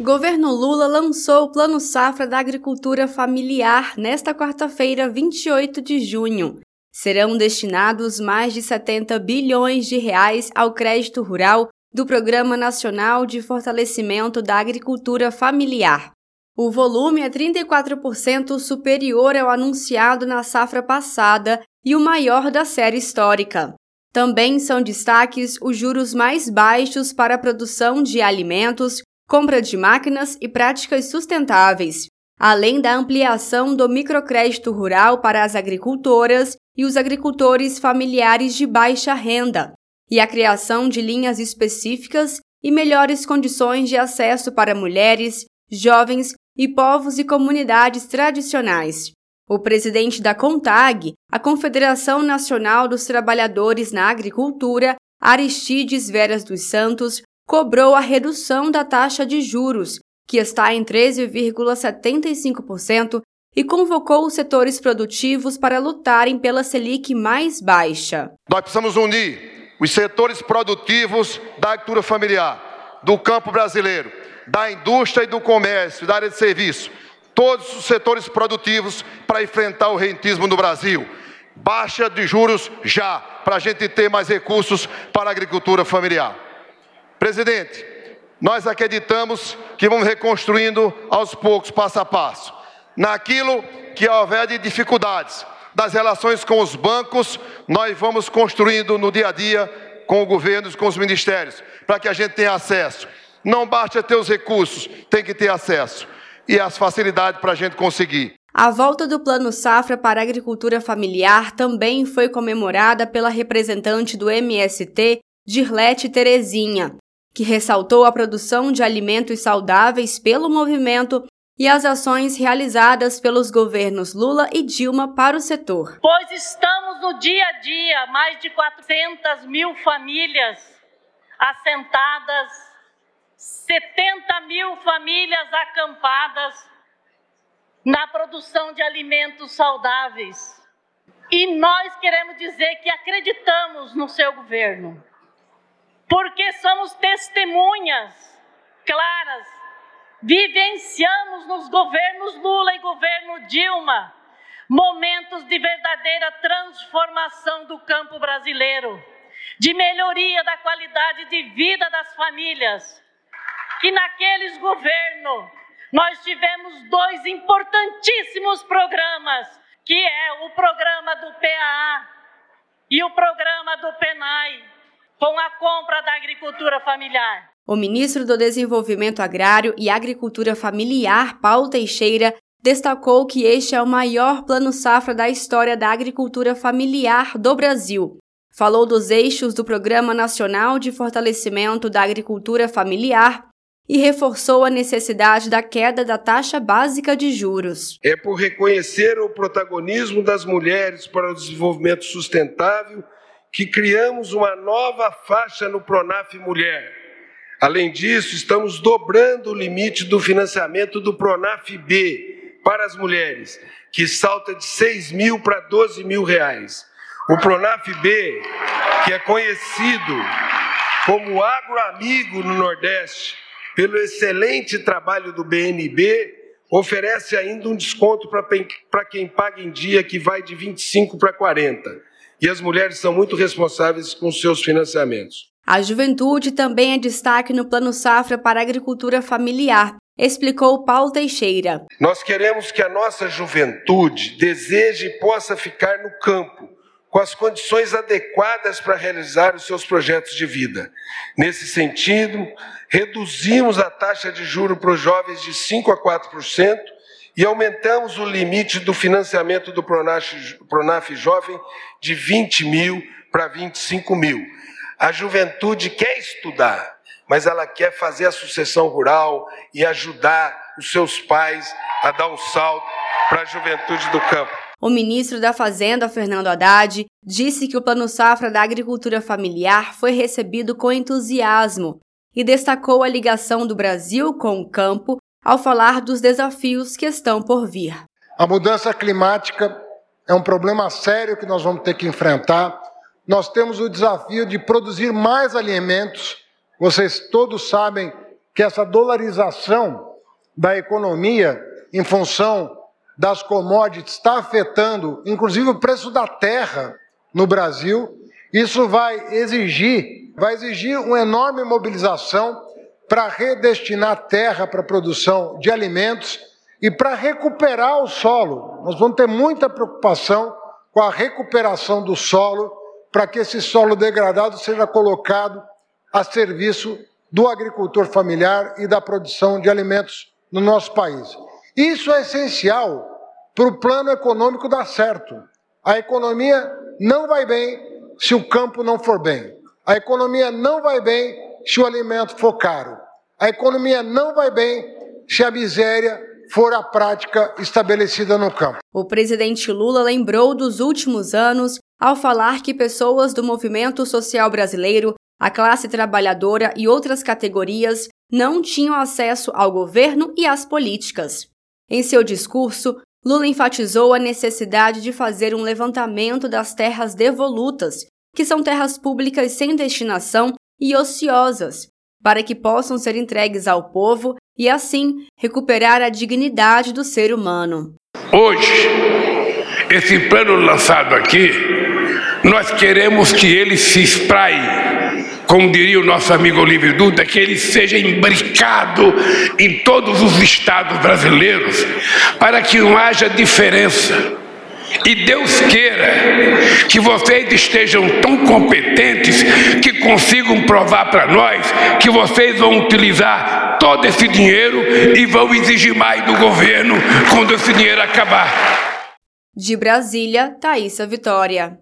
Governo Lula lançou o Plano Safra da Agricultura Familiar nesta quarta-feira, 28 de junho. Serão destinados mais de 70 bilhões de reais ao crédito rural do Programa Nacional de Fortalecimento da Agricultura Familiar. O volume é 34% superior ao anunciado na safra passada e o maior da série histórica. Também são destaques os juros mais baixos para a produção de alimentos, compra de máquinas e práticas sustentáveis, além da ampliação do microcrédito rural para as agricultoras e os agricultores familiares de baixa renda, e a criação de linhas específicas e melhores condições de acesso para mulheres, jovens e povos e comunidades tradicionais. O presidente da CONTAG, a Confederação Nacional dos Trabalhadores na Agricultura, Aristides Veras dos Santos, cobrou a redução da taxa de juros, que está em 13,75%, e convocou os setores produtivos para lutarem pela Selic mais baixa. Nós precisamos unir os setores produtivos da agricultura familiar, do campo brasileiro, da indústria e do comércio, da área de serviço todos os setores produtivos para enfrentar o rentismo no Brasil. Baixa de juros já, para a gente ter mais recursos para a agricultura familiar. Presidente, nós acreditamos que vamos reconstruindo aos poucos, passo a passo. Naquilo que houver de dificuldades, das relações com os bancos, nós vamos construindo no dia a dia com o governo e com os ministérios, para que a gente tenha acesso. Não basta ter os recursos, tem que ter acesso e as facilidades para a gente conseguir. A volta do Plano Safra para a Agricultura Familiar também foi comemorada pela representante do MST, Dirlete Terezinha, que ressaltou a produção de alimentos saudáveis pelo movimento e as ações realizadas pelos governos Lula e Dilma para o setor. Pois estamos no dia a dia, mais de 400 mil famílias assentadas 70 mil famílias acampadas na produção de alimentos saudáveis. E nós queremos dizer que acreditamos no seu governo, porque somos testemunhas claras, vivenciamos nos governos Lula e governo Dilma momentos de verdadeira transformação do campo brasileiro, de melhoria da qualidade de vida das famílias. Que naqueles governos nós tivemos dois importantíssimos programas, que é o programa do PAA e o programa do PENAI, com a compra da agricultura familiar. O ministro do Desenvolvimento Agrário e Agricultura Familiar, Paulo Teixeira, destacou que este é o maior plano safra da história da agricultura familiar do Brasil. Falou dos eixos do Programa Nacional de Fortalecimento da Agricultura Familiar e reforçou a necessidade da queda da taxa básica de juros. É por reconhecer o protagonismo das mulheres para o desenvolvimento sustentável que criamos uma nova faixa no Pronaf Mulher. Além disso, estamos dobrando o limite do financiamento do Pronaf B para as mulheres, que salta de 6 mil para 12 mil reais. O Pronaf B, que é conhecido como agroamigo no Nordeste, pelo excelente trabalho do BNB, oferece ainda um desconto para quem paga em dia que vai de 25 para 40. E as mulheres são muito responsáveis com seus financiamentos. A juventude também é destaque no Plano Safra para a Agricultura Familiar, explicou Paulo Teixeira. Nós queremos que a nossa juventude deseje e possa ficar no campo, com as condições adequadas para realizar os seus projetos de vida. Nesse sentido, reduzimos a taxa de juro para os jovens de 5 a 4% e aumentamos o limite do financiamento do Pronaf, Pronaf Jovem de 20 mil para 25 mil. A juventude quer estudar, mas ela quer fazer a sucessão rural e ajudar os seus pais a dar um salto para a juventude do campo. O ministro da Fazenda, Fernando Haddad, disse que o Plano Safra da Agricultura Familiar foi recebido com entusiasmo e destacou a ligação do Brasil com o campo ao falar dos desafios que estão por vir. A mudança climática é um problema sério que nós vamos ter que enfrentar. Nós temos o desafio de produzir mais alimentos. Vocês todos sabem que essa dolarização da economia em função das commodities está afetando, inclusive, o preço da terra no Brasil. Isso vai exigir, vai exigir uma enorme mobilização para redestinar terra para produção de alimentos e para recuperar o solo. Nós vamos ter muita preocupação com a recuperação do solo para que esse solo degradado seja colocado a serviço do agricultor familiar e da produção de alimentos no nosso país. Isso é essencial para o plano econômico dar certo. A economia não vai bem se o campo não for bem. A economia não vai bem se o alimento for caro. A economia não vai bem se a miséria for a prática estabelecida no campo. O presidente Lula lembrou dos últimos anos ao falar que pessoas do movimento social brasileiro, a classe trabalhadora e outras categorias não tinham acesso ao governo e às políticas. Em seu discurso, Lula enfatizou a necessidade de fazer um levantamento das terras devolutas, que são terras públicas sem destinação e ociosas, para que possam ser entregues ao povo e, assim, recuperar a dignidade do ser humano. Hoje, esse plano lançado aqui, nós queremos que ele se espraie como diria o nosso amigo Olívio Duda, que ele seja imbricado em todos os estados brasileiros, para que não haja diferença. E Deus queira que vocês estejam tão competentes que consigam provar para nós que vocês vão utilizar todo esse dinheiro e vão exigir mais do governo quando esse dinheiro acabar. De Brasília, Thaisa Vitória.